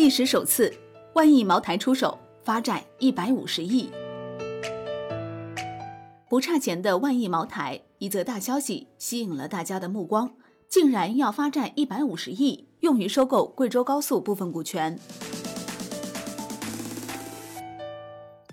历史首次，万亿茅台出手发债一百五十亿，不差钱的万亿茅台，一则大消息吸引了大家的目光，竟然要发债一百五十亿，用于收购贵州高速部分股权。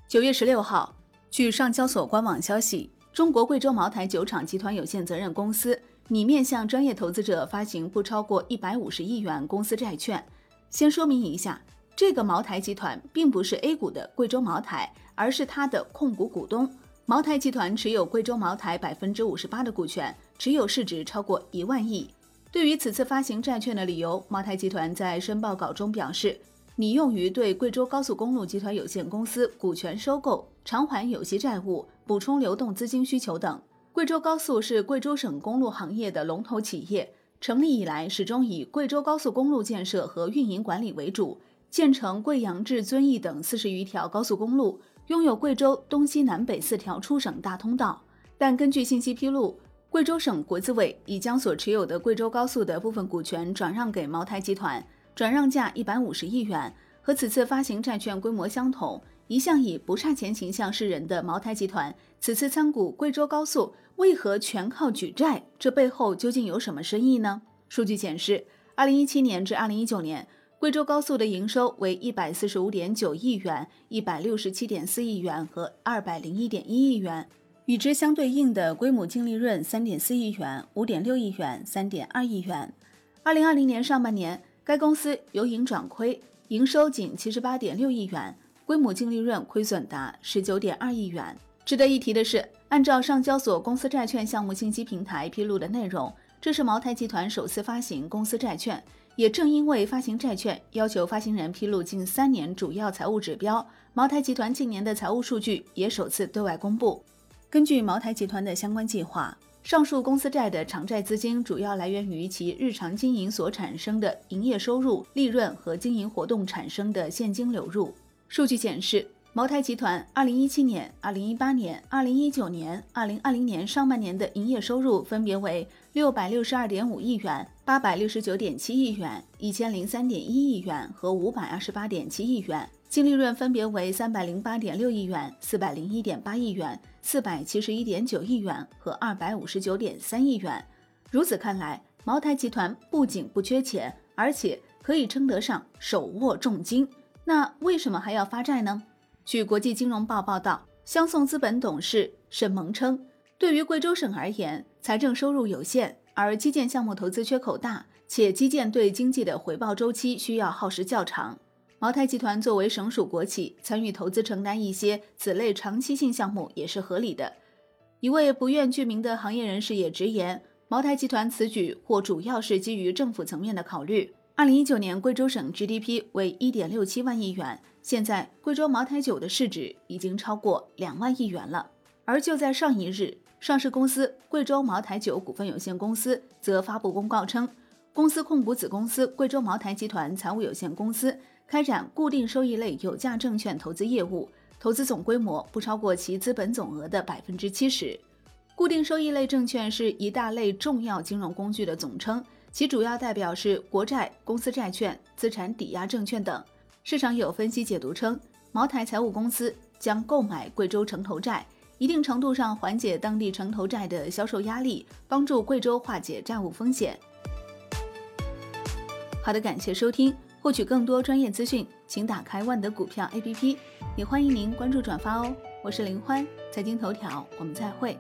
九月十六号，据上交所官网消息，中国贵州茅台酒厂集团有限责任公司拟面向专业投资者发行不超过一百五十亿元公司债券。先说明一下，这个茅台集团并不是 A 股的贵州茅台，而是它的控股股东。茅台集团持有贵州茅台百分之五十八的股权，持有市值超过一万亿。对于此次发行债券的理由，茅台集团在申报稿中表示，拟用于对贵州高速公路集团有限公司股权收购、偿还有息债务、补充流动资金需求等。贵州高速是贵州省公路行业的龙头企业。成立以来，始终以贵州高速公路建设和运营管理为主，建成贵阳至遵义等四十余条高速公路，拥有贵州东西南北四条出省大通道。但根据信息披露，贵州省国资委已将所持有的贵州高速的部分股权转让给茅台集团，转让价一百五十亿元，和此次发行债券规模相同。一向以不差钱形象示人的茅台集团，此次参股贵州高速，为何全靠举债？这背后究竟有什么深意呢？数据显示，二零一七年至二零一九年，贵州高速的营收为一百四十五点九亿元、一百六十七点四亿元和二百零一点一亿元，与之相对应的规模净利润三点四亿元、五点六亿元、三点二亿元。二零二零年上半年，该公司由盈转亏，营收仅七十八点六亿元。规模净利润亏损达十九点二亿元。值得一提的是，按照上交所公司债券项目信息平台披露的内容，这是茅台集团首次发行公司债券。也正因为发行债券要求发行人披露近三年主要财务指标，茅台集团近年的财务数据也首次对外公布。根据茅台集团的相关计划，上述公司债的偿债资金主要来源于其日常经营所产生的营业收入、利润和经营活动产生的现金流入。数据显示，茅台集团2017年、2018年、2019年、2020年上半年的营业收入分别为662.5亿元、869.7亿元、1003.1亿元和528.7亿元，净利润分别为308.6亿元、401.8亿元、471.9亿元和259.3亿元。如此看来，茅台集团不仅不缺钱，而且可以称得上手握重金。那为什么还要发债呢？据国际金融报报道，湘颂资本董事沈萌称，对于贵州省而言，财政收入有限，而基建项目投资缺口大，且基建对经济的回报周期需要耗时较长。茅台集团作为省属国企，参与投资承担一些此类长期性项目也是合理的。一位不愿具名的行业人士也直言，茅台集团此举或主要是基于政府层面的考虑。二零一九年，贵州省 GDP 为一点六七万亿元。现在，贵州茅台酒的市值已经超过两万亿元了。而就在上一日，上市公司贵州茅台酒股份有限公司则发布公告称，公司控股子公司贵州茅台集团财务有限公司开展固定收益类有价证券投资业务，投资总规模不超过其资本总额的百分之七十。固定收益类证券是一大类重要金融工具的总称。其主要代表是国债、公司债券、资产抵押证券等。市场有分析解读称，茅台财务公司将购买贵州城投债，一定程度上缓解当地城投债的销售压力，帮助贵州化解债务风险。好的，感谢收听，获取更多专业资讯，请打开万德股票 APP，也欢迎您关注转发哦。我是林欢，财经头条，我们再会。